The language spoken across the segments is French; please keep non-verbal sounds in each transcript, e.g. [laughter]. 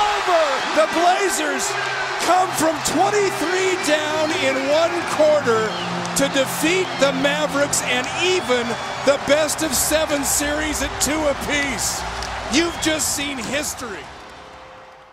over. The Blazers come from 23 down in one quarter to defeat the Mavericks and even the best of seven series at two apiece. You've just seen history.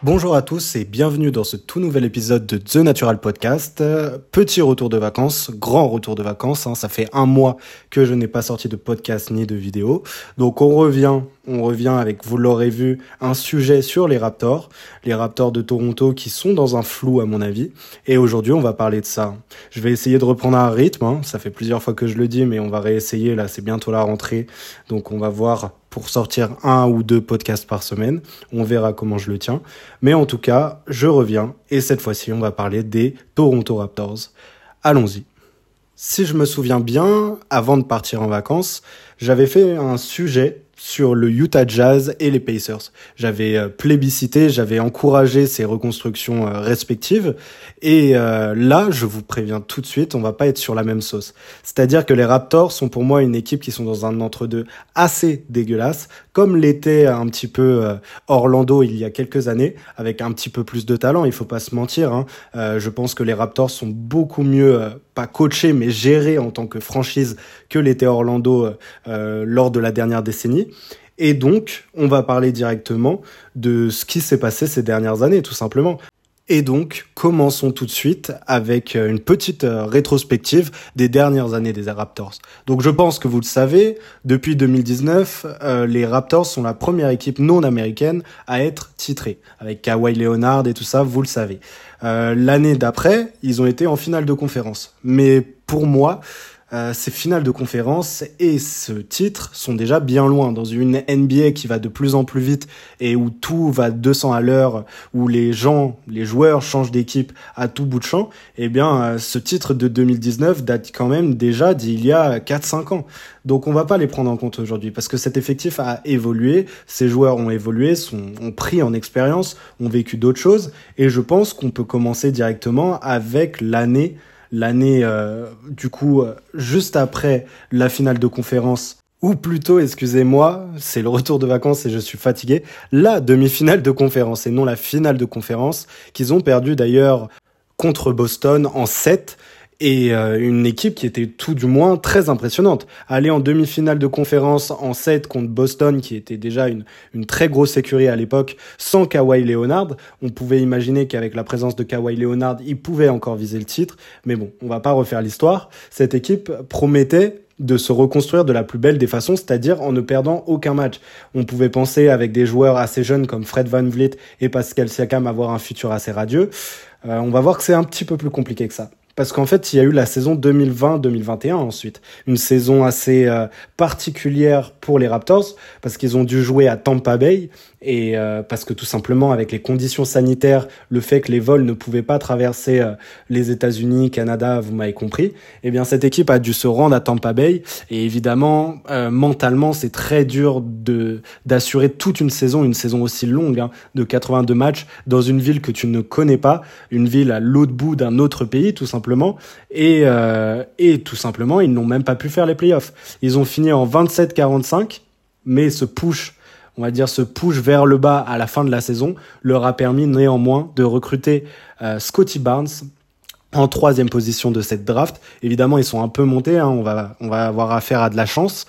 Bonjour à tous et bienvenue dans ce tout nouvel épisode de The Natural Podcast. Petit retour de vacances, grand retour de vacances. Hein. Ça fait un mois que je n'ai pas sorti de podcast ni de vidéo. Donc on revient, on revient avec, vous l'aurez vu, un sujet sur les Raptors. Les Raptors de Toronto qui sont dans un flou à mon avis. Et aujourd'hui on va parler de ça. Je vais essayer de reprendre un rythme. Hein. Ça fait plusieurs fois que je le dis mais on va réessayer. Là c'est bientôt la rentrée. Donc on va voir sortir un ou deux podcasts par semaine. On verra comment je le tiens. Mais en tout cas, je reviens et cette fois-ci, on va parler des Toronto Raptors. Allons-y. Si je me souviens bien, avant de partir en vacances, j'avais fait un sujet sur le Utah Jazz et les Pacers. J'avais euh, plébiscité, j'avais encouragé ces reconstructions euh, respectives. Et euh, là, je vous préviens tout de suite, on va pas être sur la même sauce. C'est-à-dire que les Raptors sont pour moi une équipe qui sont dans un entre-deux assez dégueulasse, comme l'était un petit peu Orlando il y a quelques années, avec un petit peu plus de talent. Il faut pas se mentir. Hein. je pense que les Raptors sont beaucoup mieux, pas coachés, mais gérés en tant que franchise que l'était Orlando lors de la dernière décennie. Et donc, on va parler directement de ce qui s'est passé ces dernières années, tout simplement. Et donc, commençons tout de suite avec euh, une petite euh, rétrospective des dernières années des Raptors. Donc, je pense que vous le savez, depuis 2019, euh, les Raptors sont la première équipe non américaine à être titrée, avec Kawhi Leonard et tout ça, vous le savez. L'année d'après, ils ont été en finale de conférence. Mais pour moi, euh, ces finales de conférence et ce titre sont déjà bien loin dans une NBA qui va de plus en plus vite et où tout va 200 à l'heure, où les gens, les joueurs changent d'équipe à tout bout de champ. Eh bien, euh, ce titre de 2019 date quand même déjà d'il y a 4-5 ans. Donc on va pas les prendre en compte aujourd'hui parce que cet effectif a évolué, ces joueurs ont évolué, sont, ont pris en expérience, ont vécu d'autres choses et je pense qu'on peut commencer directement avec l'année l'année euh, du coup euh, juste après la finale de conférence ou plutôt, excusez-moi, c'est le retour de vacances et je suis fatigué, la demi-finale de conférence et non la finale de conférence qu'ils ont perdu d'ailleurs contre Boston en 7 et euh, une équipe qui était tout du moins très impressionnante. Aller en demi-finale de conférence en 7 contre Boston, qui était déjà une, une très grosse écurie à l'époque, sans Kawhi Leonard, on pouvait imaginer qu'avec la présence de Kawhi Leonard, il pouvait encore viser le titre. Mais bon, on va pas refaire l'histoire. Cette équipe promettait de se reconstruire de la plus belle des façons, c'est-à-dire en ne perdant aucun match. On pouvait penser avec des joueurs assez jeunes comme Fred Van Vliet et Pascal Siakam avoir un futur assez radieux. Euh, on va voir que c'est un petit peu plus compliqué que ça parce qu'en fait, il y a eu la saison 2020-2021 ensuite, une saison assez euh, particulière pour les Raptors parce qu'ils ont dû jouer à Tampa Bay et euh, parce que tout simplement avec les conditions sanitaires, le fait que les vols ne pouvaient pas traverser euh, les États-Unis, Canada, vous m'avez compris, eh bien cette équipe a dû se rendre à Tampa Bay. Et évidemment mentalement c'est très dur de d'assurer toute une saison, une saison aussi longue hein, de 82 matchs dans une ville que tu ne connais pas, une ville à l'autre bout d'un autre pays tout simplement et, euh, et tout simplement, ils n'ont même pas pu faire les playoffs. Ils ont fini en 27-45, mais ce push, on va dire ce push vers le bas à la fin de la saison, leur a permis néanmoins de recruter euh, Scotty Barnes en troisième position de cette draft. Évidemment, ils sont un peu montés, hein, on va avoir affaire à de la chance.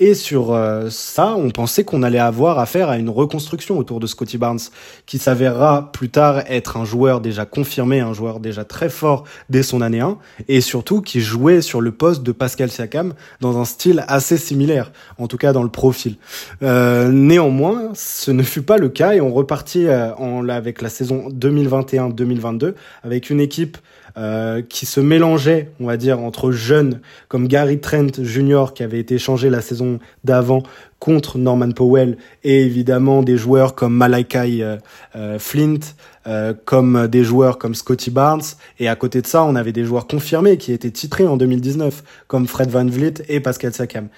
Et sur euh, ça, on pensait qu'on allait avoir affaire à une reconstruction autour de Scotty Barnes, qui s'avérera plus tard être un joueur déjà confirmé, un joueur déjà très fort dès son année 1, et surtout qui jouait sur le poste de Pascal Siakam dans un style assez similaire, en tout cas dans le profil. Euh, néanmoins, ce ne fut pas le cas et on repartit euh, en, avec la saison 2021-2022 avec une équipe euh, qui se mélangeait, on va dire, entre jeunes comme Gary Trent Jr. qui avait été échangé la saison d'avant contre Norman Powell et évidemment des joueurs comme Malakai euh, euh, Flint, euh, comme des joueurs comme Scotty Barnes et à côté de ça on avait des joueurs confirmés qui étaient titrés en 2019 comme Fred Van Vliet et Pascal Siakam.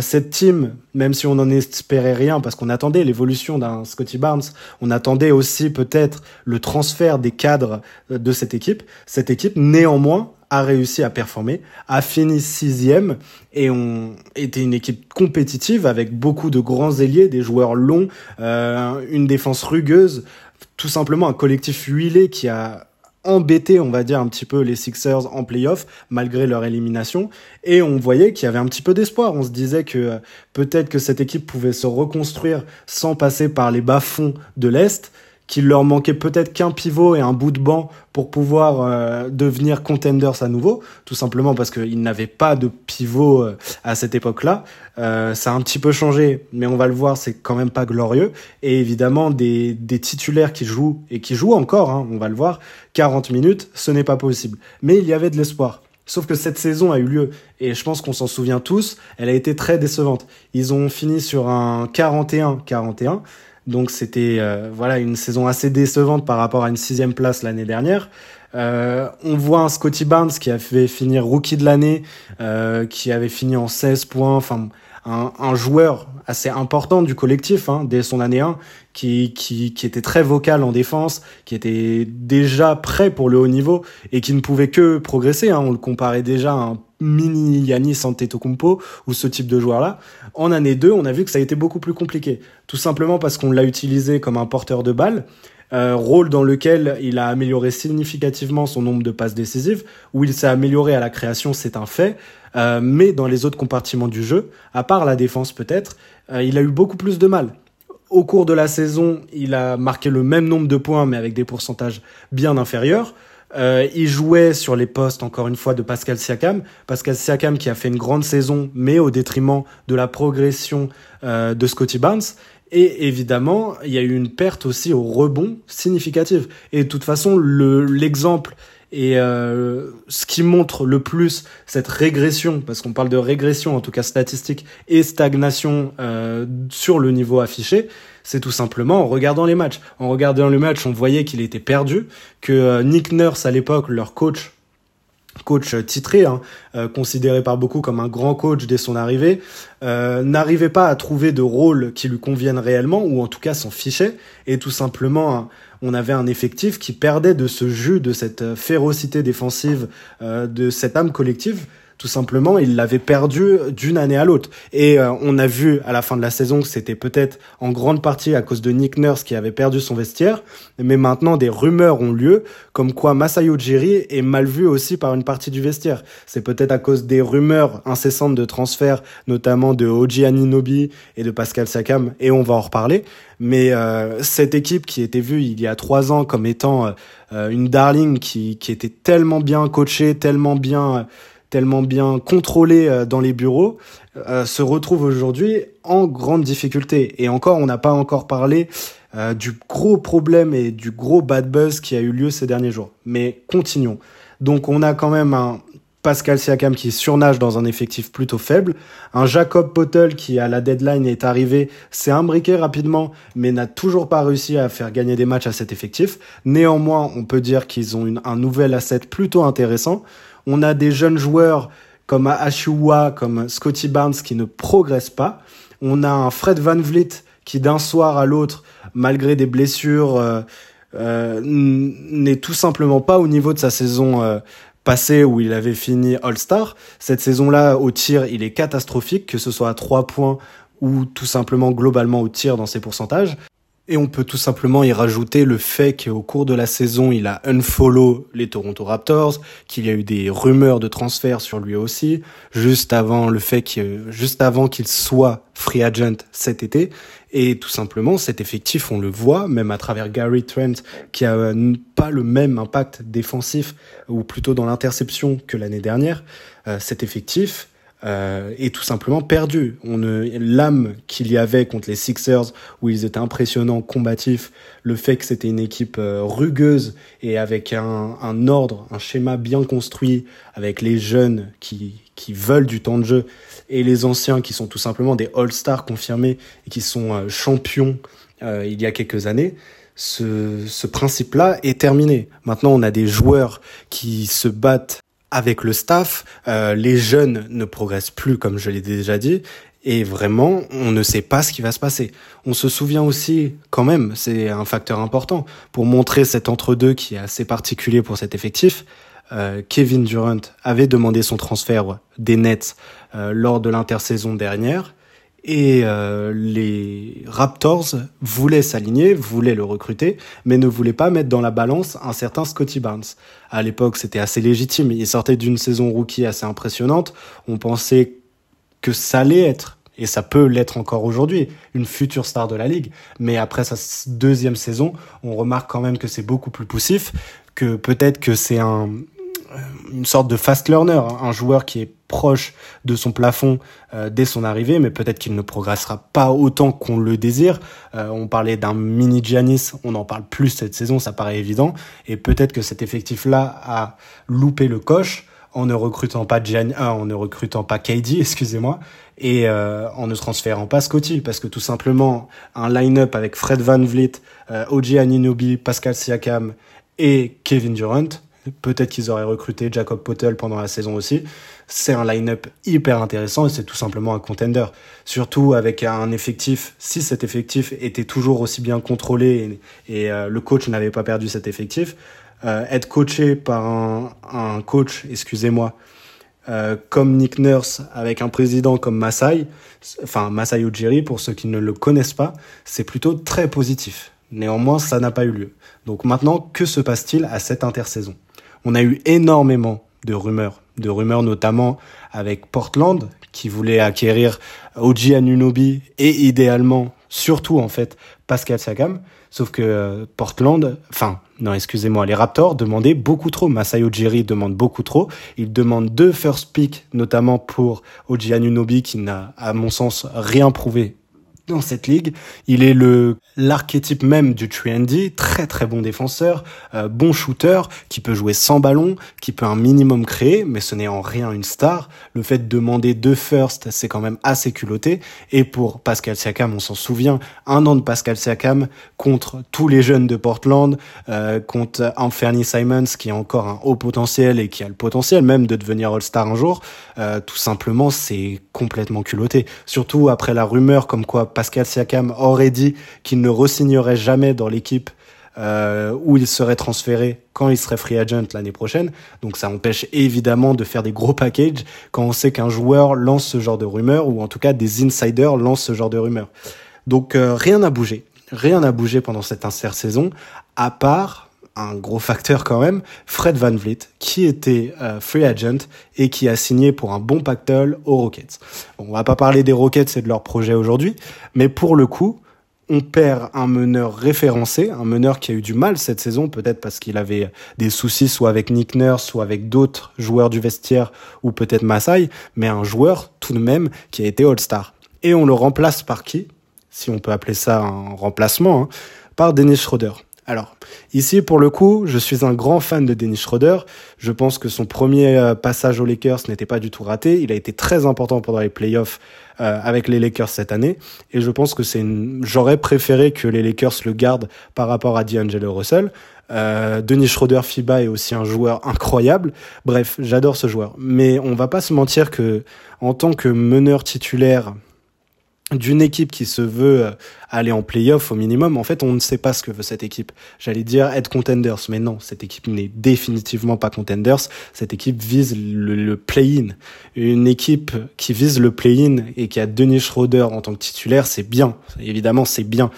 cette team, même si on n'en espérait rien parce qu'on attendait l'évolution d'un Scotty Barnes, on attendait aussi peut-être le transfert des cadres de cette équipe. Cette équipe néanmoins a réussi à performer, a fini sixième et on était une équipe compétitive avec beaucoup de grands ailiers, des joueurs longs, euh, une défense rugueuse, tout simplement un collectif huilé qui a embêté, on va dire, un petit peu les Sixers en playoff, malgré leur élimination. Et on voyait qu'il y avait un petit peu d'espoir. On se disait que euh, peut-être que cette équipe pouvait se reconstruire sans passer par les bas-fonds de l'Est qu'il leur manquait peut-être qu'un pivot et un bout de banc pour pouvoir euh, devenir contenders à nouveau, tout simplement parce qu'ils n'avaient pas de pivot euh, à cette époque-là. Euh, ça a un petit peu changé, mais on va le voir, c'est quand même pas glorieux. Et évidemment, des, des titulaires qui jouent, et qui jouent encore, hein, on va le voir, 40 minutes, ce n'est pas possible. Mais il y avait de l'espoir. Sauf que cette saison a eu lieu, et je pense qu'on s'en souvient tous, elle a été très décevante. Ils ont fini sur un 41-41, donc c'était euh, voilà une saison assez décevante par rapport à une sixième place l'année dernière. Euh, on voit un Scotty Barnes qui a fait finir rookie de l'année, euh, qui avait fini en 16 points, enfin un, joueur assez important du collectif hein, dès son année 1, qui, qui, qui était très vocal en défense, qui était déjà prêt pour le haut niveau et qui ne pouvait que progresser. Hein. On le comparait déjà à un mini Yanis Antetokounmpo ou ce type de joueur-là. En année 2, on a vu que ça a été beaucoup plus compliqué. Tout simplement parce qu'on l'a utilisé comme un porteur de balle, euh, rôle dans lequel il a amélioré significativement son nombre de passes décisives, où il s'est amélioré à la création, c'est un fait, euh, mais dans les autres compartiments du jeu, à part la défense peut-être, euh, il a eu beaucoup plus de mal. Au cours de la saison, il a marqué le même nombre de points, mais avec des pourcentages bien inférieurs. Euh, il jouait sur les postes, encore une fois, de Pascal Siakam. Pascal Siakam qui a fait une grande saison, mais au détriment de la progression euh, de Scotty Barnes. Et évidemment, il y a eu une perte aussi au rebond significative. Et de toute façon, l'exemple et euh, ce qui montre le plus cette régression, parce qu'on parle de régression en tout cas statistique et stagnation euh, sur le niveau affiché, c'est tout simplement en regardant les matchs. En regardant les matchs, on voyait qu'il était perdu, que euh, Nick Nurse à l'époque, leur coach, coach titré, hein, euh, considéré par beaucoup comme un grand coach dès son arrivée, euh, n'arrivait pas à trouver de rôle qui lui convienne réellement, ou en tout cas s'en fichait, et tout simplement hein, on avait un effectif qui perdait de ce jus, de cette férocité défensive, euh, de cette âme collective, tout simplement, il l'avait perdu d'une année à l'autre. Et euh, on a vu à la fin de la saison que c'était peut-être en grande partie à cause de Nick Nurse qui avait perdu son vestiaire, mais maintenant des rumeurs ont lieu comme quoi Masayo Ujiri est mal vu aussi par une partie du vestiaire. C'est peut-être à cause des rumeurs incessantes de transfert, notamment de Oji Aninobi et de Pascal Sakam, et on va en reparler. Mais euh, cette équipe qui était vue il y a trois ans comme étant euh, une darling qui était tellement bien coachée, tellement bien tellement bien contrôlé euh, dans les bureaux, euh, se retrouve aujourd'hui en grande difficulté. Et encore, on n'a pas encore parlé euh, du gros problème et du gros bad buzz qui a eu lieu ces derniers jours. Mais continuons. Donc on a quand même un Pascal Siakam qui surnage dans un effectif plutôt faible, un Jacob Potel qui à la deadline est arrivé, s'est imbriqué rapidement, mais n'a toujours pas réussi à faire gagner des matchs à cet effectif. Néanmoins, on peut dire qu'ils ont une, un nouvel asset plutôt intéressant. On a des jeunes joueurs comme Ashua, comme Scotty Barnes qui ne progressent pas. On a un Fred Van Vliet qui d'un soir à l'autre, malgré des blessures, euh, euh, n'est tout simplement pas au niveau de sa saison euh, passée où il avait fini All-Star. Cette saison-là, au tir, il est catastrophique, que ce soit à trois points ou tout simplement globalement au tir dans ses pourcentages. Et on peut tout simplement y rajouter le fait qu'au cours de la saison, il a unfollow les Toronto Raptors, qu'il y a eu des rumeurs de transfert sur lui aussi, juste avant le fait que, juste avant qu'il soit free agent cet été. Et tout simplement, cet effectif, on le voit, même à travers Gary Trent, qui a pas le même impact défensif, ou plutôt dans l'interception que l'année dernière. Euh, cet effectif, euh, est tout simplement perdu. On l'âme qu'il y avait contre les Sixers où ils étaient impressionnants, combatifs, le fait que c'était une équipe euh, rugueuse et avec un, un, ordre, un schéma bien construit, avec les jeunes qui qui veulent du temps de jeu et les anciens qui sont tout simplement des All-Stars confirmés et qui sont euh, champions euh, il y a quelques années. Ce, ce principe-là est terminé. Maintenant, on a des joueurs qui se battent avec le staff, euh, les jeunes ne progressent plus, comme je l'ai déjà dit, et vraiment, on ne sait pas ce qui va se passer. On se souvient aussi, quand même, c'est un facteur important, pour montrer cet entre-deux qui est assez particulier pour cet effectif, euh, Kevin Durant avait demandé son transfert des Nets euh, lors de l'intersaison dernière et euh, les Raptors voulaient s'aligner, voulaient le recruter, mais ne voulaient pas mettre dans la balance un certain Scotty Barnes. À l'époque, c'était assez légitime. Il sortait d'une saison rookie assez impressionnante. On pensait que ça allait être, et ça peut l'être encore aujourd'hui, une future star de la ligue. Mais après sa deuxième saison, on remarque quand même que c'est beaucoup plus poussif, que peut-être que c'est un, une sorte de fast learner, hein, un joueur qui est proche de son plafond euh, dès son arrivée, mais peut-être qu'il ne progressera pas autant qu'on le désire. Euh, on parlait d'un mini Giannis, on n'en parle plus cette saison, ça paraît évident, et peut-être que cet effectif-là a loupé le coche en ne recrutant pas Gian, en ne recrutant pas KD, [laughs] excusez-moi, et en ne transférant pas Scotty, parce que tout simplement un line-up avec Fred Van Vliet, OG Anunoby, Pascal Siakam et Kevin Durant, Peut-être qu'ils auraient recruté Jacob Potel pendant la saison aussi. C'est un line-up hyper intéressant et c'est tout simplement un contender. Surtout avec un effectif, si cet effectif était toujours aussi bien contrôlé et, euh, le coach n'avait pas perdu cet effectif, euh, être coaché par un, coach, excusez-moi, euh, comme Nick Nurse avec un président comme Masai, enfin Masai Ujiri pour ceux qui ne le connaissent pas, c'est plutôt très positif. Néanmoins, ça n'a pas eu lieu. Donc maintenant, que se passe-t-il à cette intersaison? On a eu énormément de rumeurs, de rumeurs notamment avec Portland qui voulait acquérir OG Anunobi et idéalement, surtout en fait, Pascal Sakam. Sauf que euh, Portland, enfin, non, excusez-moi, les Raptors demandaient beaucoup trop. Masai Ujiri demande beaucoup trop. Il demande deux first pick, notamment pour OG Anunobi, qui n'a, à mon sens, rien prouvé dans cette ligue. Il est le l'archétype même du trendy, très très bon défenseur, euh, bon shooter, qui peut jouer sans ballon, qui peut un minimum créer, mais ce n'est en rien une star. Le fait de demander deux first, c'est quand même assez culotté. Et pour Pascal Siakam, on s'en souvient, un an de Pascal Siakam contre tous les jeunes de Portland, euh, contre Anthony Simons, qui a encore un haut potentiel et qui a le potentiel même de devenir All-Star un jour. Euh, tout simplement, c'est complètement culotté. Surtout après la rumeur comme quoi Pascal Siakam aurait dit qu'il ne re-signerait jamais dans l'équipe euh, où il serait transféré quand il serait free agent l'année prochaine. Donc ça empêche évidemment de faire des gros packages quand on sait qu'un joueur lance ce genre de rumeurs ou en tout cas des insiders lancent ce genre de rumeurs. Donc euh, rien n'a bougé. Rien n'a bougé pendant cette intersaison à part un gros facteur quand même, Fred Van Vliet, qui était euh, free agent et qui a signé pour un bon pactole aux Rockets. Bon, on va pas parler des Rockets et de leur projet aujourd'hui, mais pour le coup, on perd un meneur référencé, un meneur qui a eu du mal cette saison, peut-être parce qu'il avait des soucis soit avec Nick Nurse, soit avec d'autres joueurs du vestiaire, ou peut-être Masai, mais un joueur tout de même qui a été All-Star. Et on le remplace par qui? Si on peut appeler ça un remplacement, hein, par Dennis Schroeder. Alors, ici, pour le coup, je suis un grand fan de Dennis Schroeder. Je pense que son premier euh, passage aux Lakers n'était pas du tout raté. Il a été très important pendant les playoffs euh, avec les Lakers cette année. Et je pense que c'est j'aurais préféré que les Lakers le gardent par rapport à D'Angelo Russell. Euh, Denis Schroeder FIBA est aussi un joueur incroyable. Bref, j'adore ce joueur. Mais on va pas se mentir que en tant que meneur titulaire d'une équipe qui se veut euh, aller en playoff au minimum, en fait, on ne sait pas ce que veut cette équipe. J'allais dire être contenders, mais non, cette équipe n'est définitivement pas contenders. Cette équipe vise le, play-in. Une équipe qui vise le play-in et qui a Denis Schroeder en tant que titulaire, c'est bien. Évidemment, c'est bien.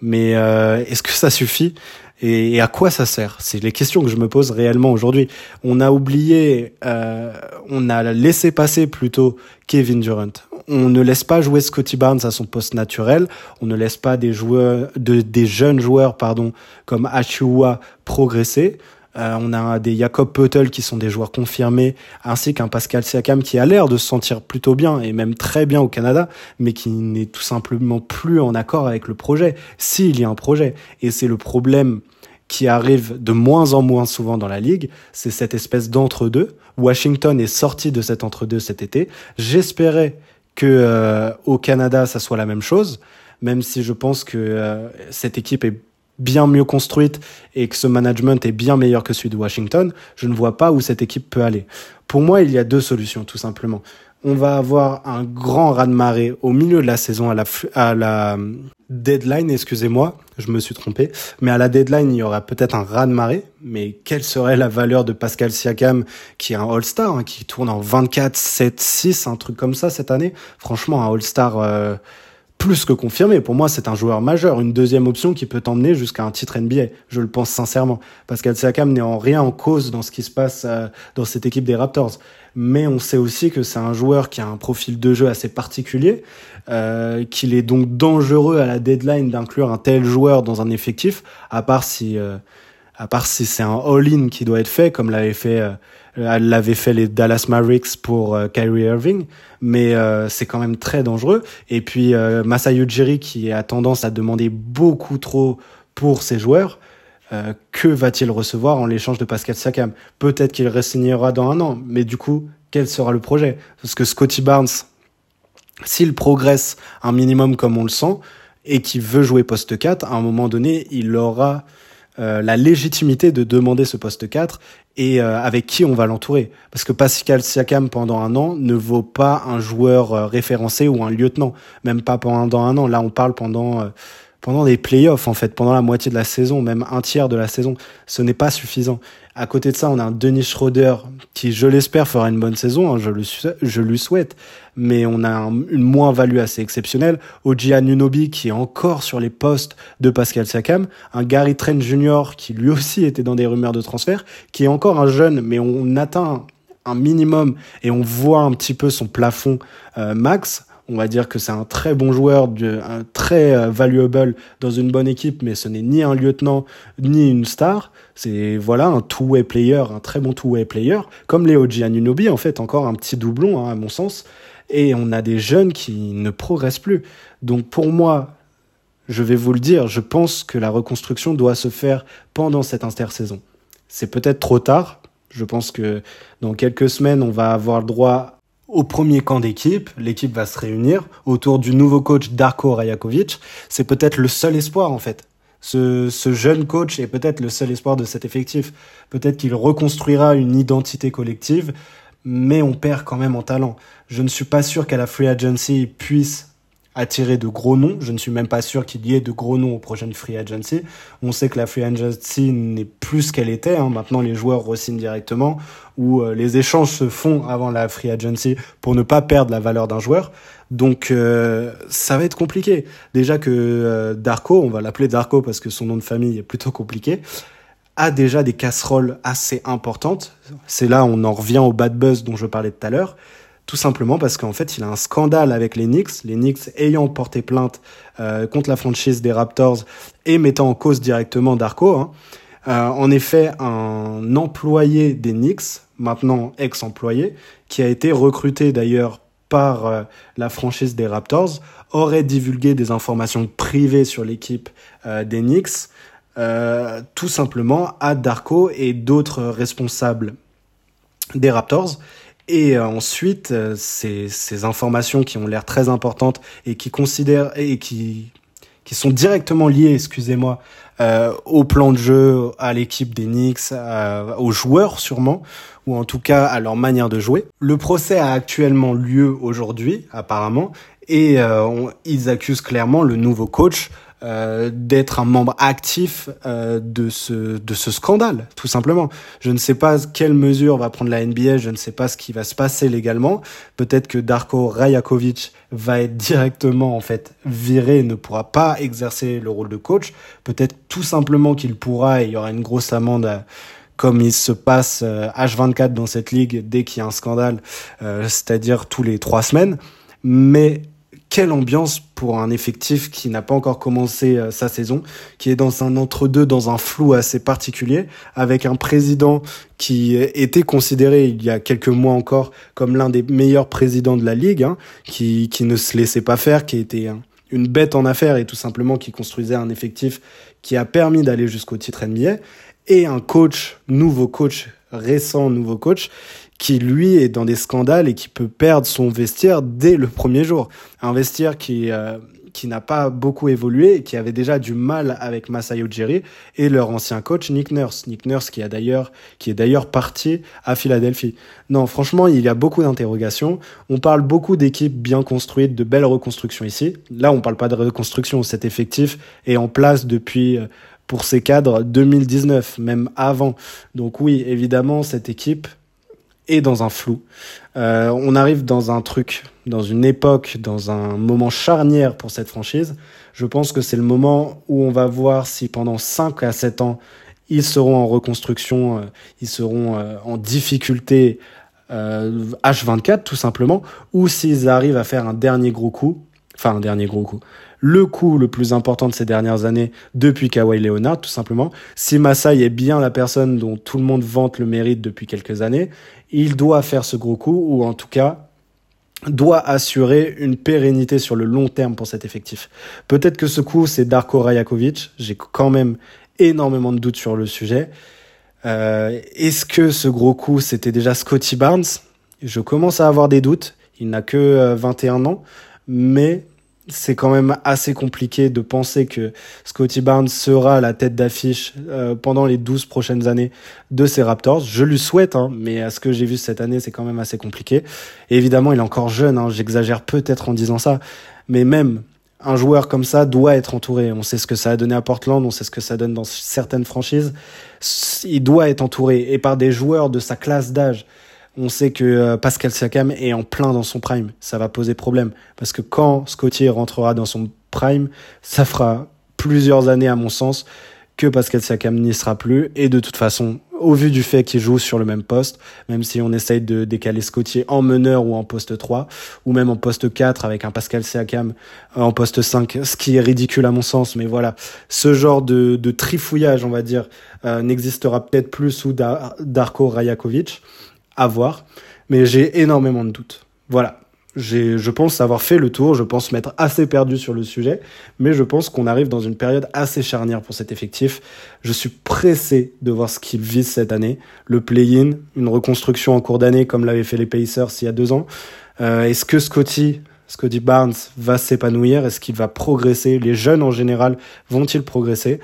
Mais euh, est-ce que ça suffit? Et, à quoi ça sert? C'est les questions que je me pose réellement aujourd'hui. On a oublié, euh, on a laissé passer plutôt Kevin Durant on ne laisse pas jouer Scotty Barnes à son poste naturel, on ne laisse pas des joueurs, de, des jeunes joueurs, pardon, comme Achua progresser. Euh, on a des Jacob Peutel qui sont des joueurs confirmés, ainsi qu'un Pascal Siakam qui a l'air de se sentir plutôt bien et même très bien au Canada, mais qui n'est tout simplement plus en accord avec le projet, s'il y a un projet. Et c'est le problème qui arrive de moins en moins souvent dans la ligue, c'est cette espèce d'entre-deux. Washington est sorti de cet entre-deux cet été. J'espérais que euh, au Canada ça soit la même chose, même si je pense que euh, cette équipe est bien mieux construite et que ce management est bien meilleur que celui de Washington, je ne vois pas où cette équipe peut aller. Pour moi, il y a deux solutions tout simplement. On va avoir un grand raz-de-marée au milieu de la saison à la, à la euh, deadline, excusez-moi, je me suis trompé, mais à la deadline, il y aura peut-être un raz-de-marée, mais quelle serait la valeur de Pascal Siakam, qui est un All-Star, hein, qui tourne en 24, 7, 6, un truc comme ça cette année? Franchement, un All-Star... Euh, plus que confirmé. Pour moi, c'est un joueur majeur, une deuxième option qui peut t'emmener jusqu'à un titre NBA. Je le pense sincèrement. Pascal Siakam n'est en rien en cause dans ce qui se passe euh, dans cette équipe des Raptors. Mais on sait aussi que c'est un joueur qui a un profil de jeu assez particulier, euh, qu'il est donc dangereux à la deadline d'inclure un tel joueur dans un effectif, à part si, euh, à part si c'est un all-in qui doit être fait, comme l'avait fait euh, elle l'avait fait les Dallas Mavericks pour euh, Kyrie Irving, mais euh, c'est quand même très dangereux. Et puis euh, Masai Ujiri qui a tendance à demander beaucoup trop pour ses joueurs. Euh, que va-t-il recevoir en l'échange de Pascal Siakam? Peut-être qu'il ressignera dans un an, mais du coup, quel sera le projet? Parce que Scotty Barnes, s'il progresse un minimum comme on le sent, et qu'il veut jouer poste 4, à un moment donné, il aura euh, la légitimité de demander ce poste 4 et euh, avec qui on va l'entourer. Parce que Pascal Siakam pendant un an ne vaut pas un joueur euh, référencé ou un lieutenant, même pas pendant un an. Là, on parle pendant pendant des playoffs en fait, pendant la moitié de la saison, même un tiers de la saison. Ce n'est pas suffisant. À côté de ça, on a un Denis Schroeder qui, je l'espère, fera une bonne saison. Hein, je, le, je lui souhaite. Mais on a une moins-value assez exceptionnelle. Oji Anunobi qui est encore sur les postes de Pascal Siakam. Un Gary Trent Jr. qui lui aussi était dans des rumeurs de transfert. Qui est encore un jeune, mais on atteint un minimum et on voit un petit peu son plafond euh, max on va dire que c'est un très bon joueur, un très euh, valuable dans une bonne équipe, mais ce n'est ni un lieutenant ni une star. C'est voilà un two-way player, un très bon two-way player, comme Léo Giannunobi en fait, encore un petit doublon hein, à mon sens. Et on a des jeunes qui ne progressent plus. Donc pour moi, je vais vous le dire, je pense que la reconstruction doit se faire pendant cette intersaison. C'est peut-être trop tard. Je pense que dans quelques semaines, on va avoir droit au premier camp d'équipe, l'équipe va se réunir autour du nouveau coach Darko Rajakovic. C'est peut-être le seul espoir en fait. Ce, ce jeune coach est peut-être le seul espoir de cet effectif. Peut-être qu'il reconstruira une identité collective, mais on perd quand même en talent. Je ne suis pas sûr qu'à la free agency puisse attirer de gros noms. Je ne suis même pas sûr qu'il y ait de gros noms aux prochaines free agency. On sait que la free agency n'est plus ce qu'elle était. Hein. Maintenant, les joueurs re directement ou euh, les échanges se font avant la free agency pour ne pas perdre la valeur d'un joueur. Donc, euh, ça va être compliqué. Déjà que euh, Darko, on va l'appeler Darko parce que son nom de famille est plutôt compliqué, a déjà des casseroles assez importantes. C'est là on en revient au bad buzz dont je parlais tout à l'heure. Tout simplement parce qu'en fait, il a un scandale avec les Knicks, les Knicks ayant porté plainte euh, contre la franchise des Raptors et mettant en cause directement Darko. Hein. Euh, en effet, un employé des Knicks, maintenant ex-employé, qui a été recruté d'ailleurs par euh, la franchise des Raptors, aurait divulgué des informations privées sur l'équipe des Knicks, tout simplement à Darko et d'autres responsables des Raptors. Et euh, ensuite, euh, ces, ces, informations qui ont l'air très importantes et qui considèrent et qui qui sont directement liées, excusez-moi, euh, au plan de jeu, à l'équipe des Knicks, aux joueurs sûrement, ou en tout cas à leur manière de jouer. Le procès a actuellement lieu aujourd'hui, apparemment, et ils accusent clairement le nouveau coach euh, d'être un membre actif euh, de ce de ce scandale, tout simplement. Je ne sais pas quelle mesure va prendre la NBA, je ne sais pas ce qui va se passer légalement. Peut-être que Darko Rajakovic va être directement en fait viré, ne pourra pas exercer le rôle de coach. Peut-être tout simplement qu'il pourra et il y aura une grosse amende. Euh, comme il se passe H24 dans cette ligue dès qu'il y a un scandale, c'est-à-dire tous les trois semaines. Mais quelle ambiance pour un effectif qui n'a pas encore commencé euh, sa saison, qui est dans un entre-deux, dans un flou assez particulier, avec un président qui était considéré il y a quelques mois encore comme l'un des meilleurs présidents de la ligue, hein, qui, qui ne se laissait pas faire, qui était une bête en affaires et tout simplement qui construisait un effectif qui a permis d'aller jusqu'au titre NBA, et un coach, nouveau coach, récent nouveau coach, qui lui est dans des scandales et qui peut perdre son vestiaire dès le premier jour. Un vestiaire qui, euh, qui n'a pas beaucoup évolué et qui avait déjà du mal avec Masai Ujiri et leur ancien coach Nick Nurse. Nick Nurse qui a d'ailleurs, qui est d'ailleurs parti à Philadelphie. Non, franchement, il y a beaucoup d'interrogations. On parle beaucoup d'équipes bien construites, de belles reconstructions ici. Là, on parle pas de reconstruction. Cet effectif est en place depuis, euh, pour ces cadres, 2019, même avant. Donc oui, évidemment, cette équipe est dans un flou. Euh, on arrive dans un truc, dans une époque, dans un moment charnière pour cette franchise. Je pense que c'est le moment où on va voir si pendant 5 à 7 ans, ils seront en reconstruction, euh, ils seront euh, en difficulté H24 tout simplement, ou s'ils arrivent à faire un dernier gros coup, enfin un dernier gros coup, le coup le plus important de ces dernières années depuis Kawhi Leonard, tout simplement. Si Masai est bien la personne dont tout le monde vante le mérite depuis quelques années, il doit faire ce gros coup, ou en tout cas, doit assurer une pérennité sur le long terme pour cet effectif. Peut-être que ce coup, c'est Darko Rajakovic. J'ai quand même énormément de doutes sur le sujet. Euh, Est-ce que ce gros coup, c'était déjà Scotty Barnes? Je commence à avoir des doutes. Il n'a que 21 euh, ans, mais c'est quand même assez compliqué de penser que Scotty Barnes sera la tête d'affiche euh, pendant les 12 prochaines années de ces Raptors. Je lui souhaite, hein, mais à ce que j'ai vu cette année, c'est quand même assez compliqué. Évidemment, il est encore jeune, hein, j'exagère peut-être en disant ça, mais même un joueur comme ça doit être entouré. On sait ce que ça a donné à Portland, on sait ce que ça donne dans certaines franchises. Il doit être entouré et par des joueurs de sa classe d'âge. On sait que euh, Pascal Siakam est en plein dans son prime. Ça va poser problème. Parce que quand Scotty rentrera dans son prime, ça fera plusieurs années, à mon sens, que Pascal Siakam n'y sera plus. Et de toute façon, au vu du fait qu'il joue sur le même poste, même si on essaye de décaler Scotty en meneur ou en poste 3, ou même en poste 4 avec un Pascal Siakam en poste 5, ce qui est ridicule à mon sens, mais voilà, ce genre de, trifouillage, on va dire, euh, n'existera peut-être plus sous Darko Rajakovic à voir, mais j'ai énormément de doutes. Voilà. Je pense avoir fait le tour, je pense m'être assez perdu sur le sujet, mais je pense qu'on arrive dans une période assez charnière pour cet effectif. Je suis pressé de voir ce qu'il vise cette année. Le play-in, une reconstruction en cours d'année comme l'avaient fait les Pacers il y a deux ans. Euh, est-ce que Scotty, Scotty Barnes va s'épanouir? Est-ce qu'il va progresser? Les jeunes en général vont-ils progresser?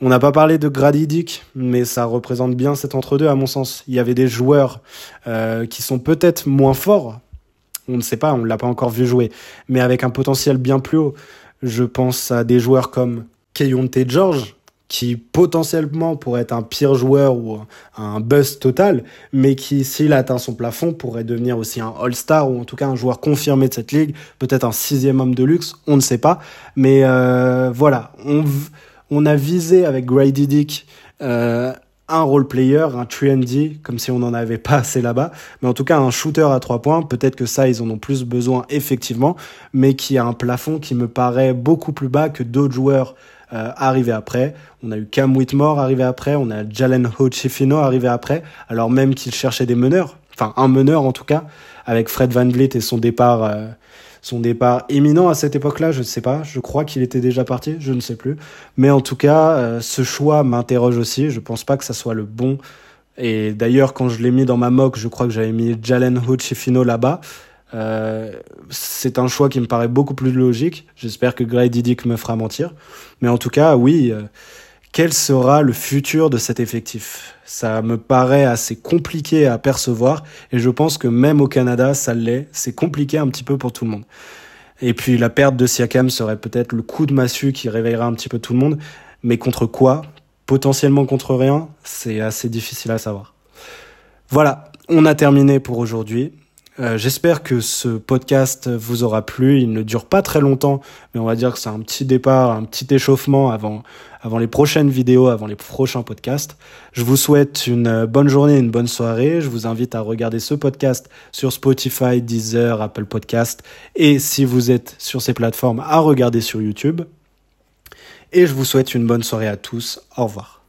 On n'a pas parlé de Grady mais ça représente bien cet entre-deux à mon sens. Il y avait des joueurs euh, qui sont peut-être moins forts, on ne sait pas, on ne l'a pas encore vu jouer, mais avec un potentiel bien plus haut. Je pense à des joueurs comme Keyonte George, qui potentiellement pourrait être un pire joueur ou un bust total, mais qui, s'il atteint son plafond, pourrait devenir aussi un All-Star ou en tout cas un joueur confirmé de cette ligue, peut-être un sixième homme de luxe, on ne sait pas. Mais euh, voilà, on, on a visé avec Grady Dick euh, un role player, un trendy, comme si on n'en avait pas assez là-bas, mais en tout cas un shooter à trois points. Peut-être que ça, ils en ont plus besoin effectivement, mais qui a un plafond qui me paraît beaucoup plus bas que d'autres joueurs euh, arrivés après. On a eu Cam Whitmore arrivé après, on a Jalen Hochifino arrivé après, alors même qu'il cherchait des meneurs, enfin un meneur en tout cas, avec Fred Van Vliet et son départ. Euh, son départ imminent à cette époque-là, je ne sais pas. Je crois qu'il était déjà parti, je ne sais plus. Mais en tout cas, euh, ce choix m'interroge aussi. Je pense pas que ça soit le bon. Et d'ailleurs, quand je l'ai mis dans ma mock, je crois que j'avais mis Jalen Fino là-bas. Euh, c'est un choix qui me paraît beaucoup plus logique. J'espère que Grady Dick me fera mentir. Mais en tout cas, oui, euh, quel sera le futur de cet effectif? Ça me paraît assez compliqué à percevoir et je pense que même au Canada, ça l'est. C'est compliqué un petit peu pour tout le monde. Et puis la perte de Siakam serait peut-être le coup de massue qui réveillera un petit peu tout le monde. Mais contre quoi? Potentiellement contre rien? C'est assez difficile à savoir. Voilà, on a terminé pour aujourd'hui. Euh, j'espère que ce podcast vous aura plu. Il ne dure pas très longtemps, mais on va dire que c'est un petit départ, un petit échauffement avant, avant les prochaines vidéos, avant les prochains podcasts. Je vous souhaite une bonne journée, une bonne soirée. Je vous invite à regarder ce podcast sur Spotify, Deezer, Apple Podcast et si vous êtes sur ces plateformes, à regarder sur YouTube. Et je vous souhaite une bonne soirée à tous. Au revoir.